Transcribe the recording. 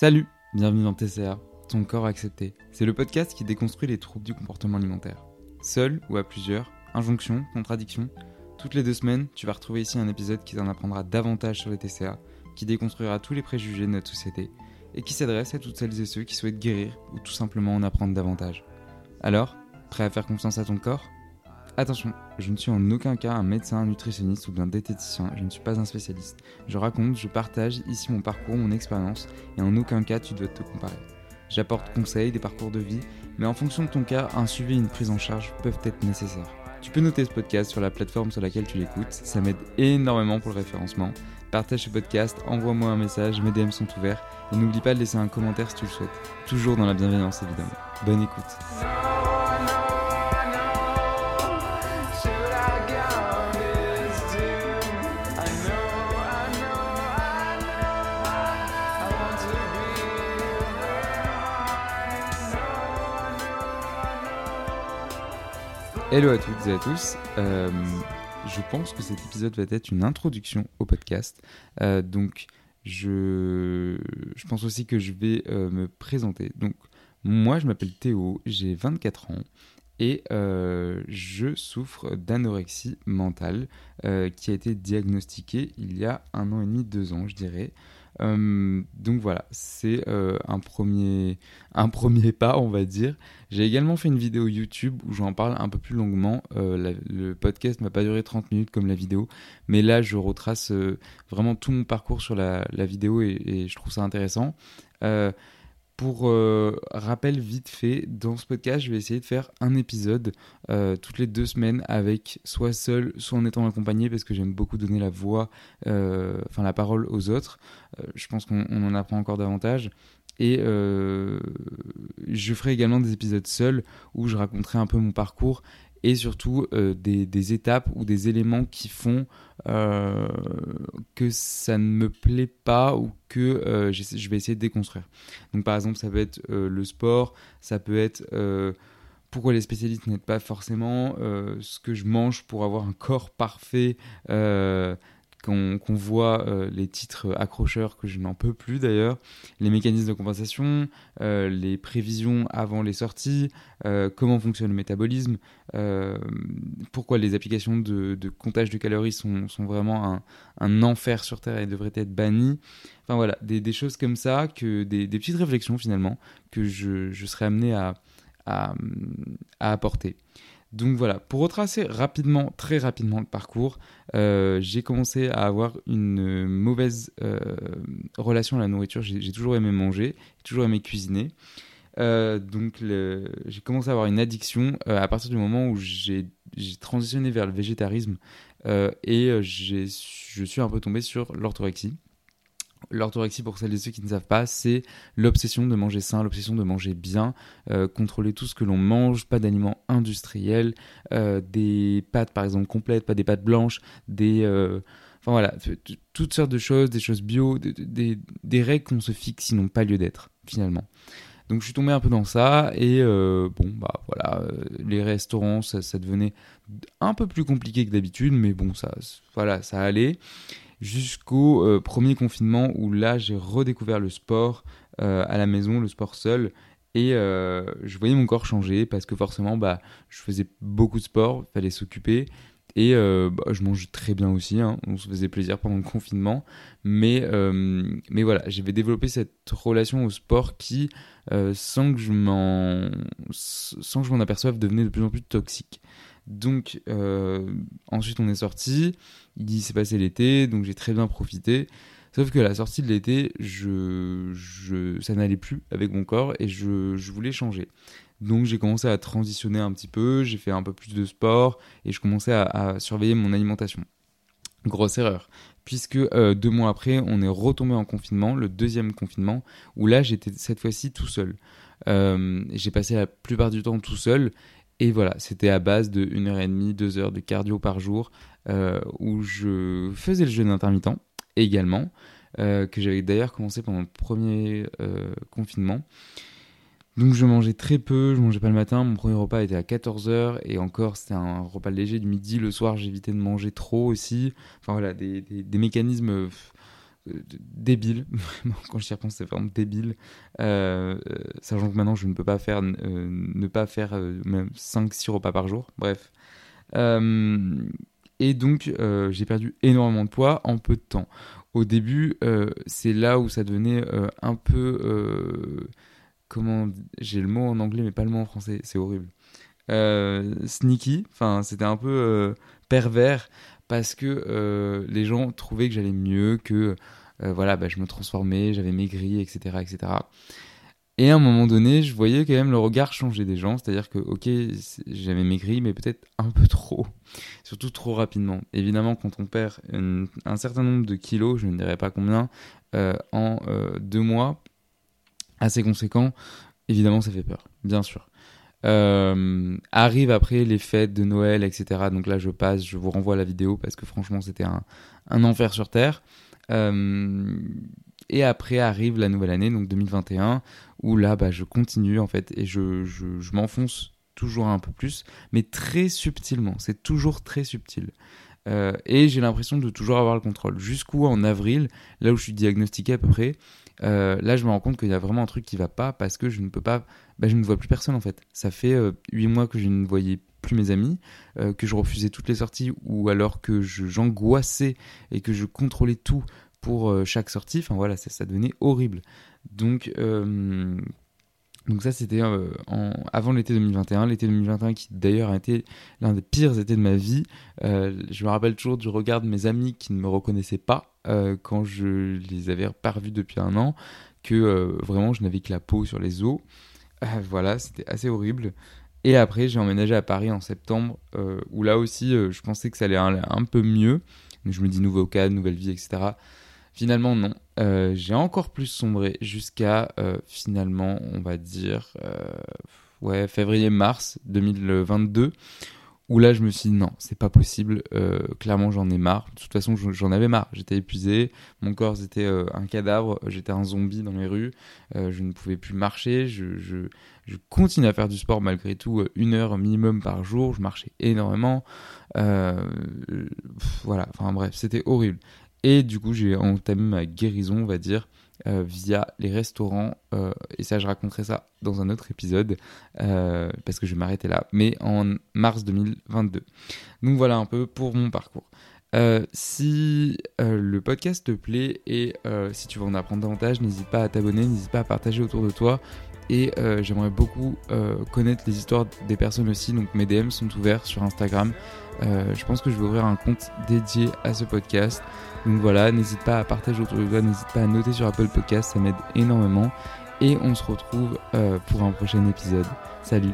Salut, bienvenue dans TCA, ton corps accepté. C'est le podcast qui déconstruit les troubles du comportement alimentaire. Seul ou à plusieurs, injonctions, contradictions, toutes les deux semaines, tu vas retrouver ici un épisode qui t'en apprendra davantage sur les TCA, qui déconstruira tous les préjugés de notre société et qui s'adresse à toutes celles et ceux qui souhaitent guérir ou tout simplement en apprendre davantage. Alors, prêt à faire confiance à ton corps? Attention, je ne suis en aucun cas un médecin, un nutritionniste ou bien diététicien, je ne suis pas un spécialiste. Je raconte, je partage ici mon parcours, mon expérience, et en aucun cas tu dois te comparer. J'apporte conseils, des parcours de vie, mais en fonction de ton cas, un suivi et une prise en charge peuvent être nécessaires. Tu peux noter ce podcast sur la plateforme sur laquelle tu l'écoutes, ça m'aide énormément pour le référencement. Partage ce podcast, envoie-moi un message, mes DM sont ouverts, et n'oublie pas de laisser un commentaire si tu le souhaites. Toujours dans la bienveillance évidemment. Bonne écoute. Hello à toutes et à tous. Euh, je pense que cet épisode va être une introduction au podcast. Euh, donc, je, je pense aussi que je vais euh, me présenter. Donc, moi, je m'appelle Théo, j'ai 24 ans et je souffre d'anorexie mentale qui a été diagnostiquée il y a un an et demi, deux ans, je dirais. Euh, donc voilà, c'est euh, un, premier, pas, on va dire. J'ai également fait une vidéo YouTube où j'en parle un peu plus longuement. Euh, le podcast m'a pas duré 30 minutes comme la vidéo, mais là je retrace vraiment tout mon parcours sur la, vidéo et, je trouve ça intéressant. Pour euh, rappel vite fait, dans ce podcast, je vais essayer de faire un épisode euh, toutes les deux semaines avec soit seul, soit en étant accompagné parce que j'aime beaucoup donner la voix, euh, enfin la parole aux autres. je pense qu'on en apprend encore davantage. Et je ferai également des épisodes seuls où je raconterai un peu mon parcours et surtout euh, des, étapes ou des éléments qui font euh, que ça ne me plaît pas ou que euh, je vais essayer de déconstruire. Donc par exemple, ça peut être le sport, ça peut être pourquoi les spécialistes n'aident pas forcément, ce que je mange pour avoir un corps parfait qu'on voit euh, les titres accrocheurs que je n'en peux plus d'ailleurs, les mécanismes de compensation, euh, les prévisions avant les sorties, euh, comment fonctionne le métabolisme, pourquoi les applications de, comptage de calories sont, vraiment un, enfer sur Terre et devraient être bannies. Enfin voilà, des, choses comme ça, que des, petites réflexions finalement que je, serais amené à, à apporter. Donc voilà, pour retracer rapidement, très rapidement le parcours, euh, j'ai commencé à avoir une mauvaise euh, relation à la nourriture. J'ai toujours aimé manger, toujours aimé cuisiner. Euh, donc j'ai commencé à avoir une addiction à partir du moment où j'ai transitionné vers le végétarisme et je suis un peu tombé sur l'orthorexie. L'orthorexie, pour celles et ceux qui ne savent pas, c'est l'obsession de manger sain, l'obsession de manger bien, euh, contrôler tout ce que l'on mange, pas d'aliments industriels, euh, des pâtes par exemple complètes, pas des pâtes blanches, des... Euh, enfin voilà, toutes sortes de choses, des choses bio, des, règles qu'on se fixe qui n'ont pas lieu d'être, finalement. Donc je suis tombé un peu dans ça et bon bah voilà les restaurants ça, ça, devenait un peu plus compliqué que d'habitude mais bon ça voilà ça allait jusqu'au euh, premier confinement où là j'ai redécouvert le sport euh, à la maison, le sport seul. Et euh, je voyais mon corps changer parce que forcément, bah, je faisais beaucoup de sport, il fallait s'occuper. Et bah, je mange très bien aussi, hein. on se faisait plaisir pendant le confinement. Mais, mais voilà, j'avais développé cette relation au sport qui, sans que je m'en aperçoive, devenait de plus en plus toxique. Donc euh, ensuite on est sorti, il s'est passé l'été, donc j'ai très bien profité. Sauf que la sortie de l'été, je, ça n'allait plus avec mon corps et je, je voulais changer. Donc j'ai commencé à transitionner un petit peu, j'ai fait un peu plus de sport et je commençais à, surveiller mon alimentation. Grosse erreur, puisque euh, deux mois après, on est retombé en confinement, le deuxième confinement, où là j'étais cette fois-ci tout seul. Euh, j'ai passé la plupart du temps tout seul et voilà, c'était à base de 1h30, 2 heures de cardio par jour, euh, où je faisais le jeûne intermittent également, euh, que j'avais d'ailleurs commencé pendant le premier euh, confinement. Donc je mangeais très peu, je mangeais pas le matin, mon premier repas était à 14h, et encore c'était un repas léger du midi, le soir j'évitais de manger trop aussi. Enfin voilà, des, des, mécanismes débile. Quand j'y repense, c'est vraiment débile. sachant que maintenant, je ne peux pas faire, ne pas faire même 5-6 repas par jour. Bref. et donc, j'ai perdu énormément de poids en peu de temps. Au début, c'est là où ça devenait un peu comment j'ai le mot en anglais mais pas le mot en français, c'est horrible. Euh, sneaky, enfin c'était un peu euh, pervers parce que euh, les gens trouvaient que j'allais mieux, que voilà, bah, je me transformais, j'avais maigri, etc., etc. Et à un moment donné, je voyais quand même le regard changer des gens, c'est-à-dire que ok, j'avais maigri, mais peut-être un peu trop, surtout trop rapidement. Évidemment, quand on perd un certain nombre de kilos, je ne dirais pas combien, en deux mois, assez conséquent, évidemment ça fait peur, bien sûr. Euh, arrive après les fêtes de Noël, etc. Donc là je passe, je vous renvoie à la vidéo parce que franchement c'était un, un, enfer sur Terre. Euh, et après arrive la nouvelle année, donc 2021, où là bah, je continue en fait et je, je, m'enfonce toujours un peu plus, mais très subtilement, c'est toujours très subtil. Euh, et j'ai l'impression de toujours avoir le contrôle. Jusqu'où en avril, là où je suis diagnostiqué à peu près, euh, là, je me rends compte qu'il y a vraiment un truc qui va pas parce que je ne peux pas, bah, je ne vois plus personne en fait. Ça fait euh, huit mois que je ne voyais plus mes amis, euh, que je refusais toutes les sorties ou alors que j'angoissais et que je contrôlais tout pour chaque sortie. Enfin voilà, ça, ça devenait horrible. Donc donc ça, c'était euh, avant l'été 2021. L'été 2021 qui d'ailleurs a été l'un des pires étés de ma vie. Euh, je me rappelle toujours du regard de mes amis qui ne me reconnaissaient pas euh, quand je les avais pas revus depuis un an, que vraiment je n'avais que la peau sur les os. voilà, c'était assez horrible. Et après, j'ai emménagé à Paris en septembre, où là aussi, je pensais que ça allait un peu mieux. Je me dis nouveau cadre, nouvelle vie, etc. Finalement, non. Euh, j'ai encore plus sombré jusqu'à euh, finalement, on va dire, euh, ouais, février-mars 2022, où là je me suis dit non, c'est pas possible, clairement j'en ai marre. De toute façon, j'en avais marre, j'étais épuisé, mon corps c'était un cadavre, j'étais un zombie dans les rues, je ne pouvais plus marcher, je, je, continue à faire du sport malgré tout, une heure minimum par jour, je marchais énormément. voilà, enfin bref, c'était horrible. Et du coup, j'ai entamé ma guérison, on va dire, euh, via les restaurants. Euh, et ça, je raconterai ça dans un autre épisode, euh, parce que je vais m'arrêter là. Mais en mars 2022. Donc voilà un peu pour mon parcours. Si le podcast te plaît et si tu veux en apprendre davantage, n'hésite pas à t'abonner, n'hésite pas à partager autour de toi. Et j'aimerais beaucoup connaître les histoires des personnes aussi. Donc mes DM sont ouverts sur Instagram. je pense que je vais ouvrir un compte dédié à ce podcast. Donc voilà, n'hésite pas à partager autour de toi, n'hésite pas à noter sur Apple Podcast, ça m'aide énormément. Et on se retrouve euh, pour un prochain épisode. Salut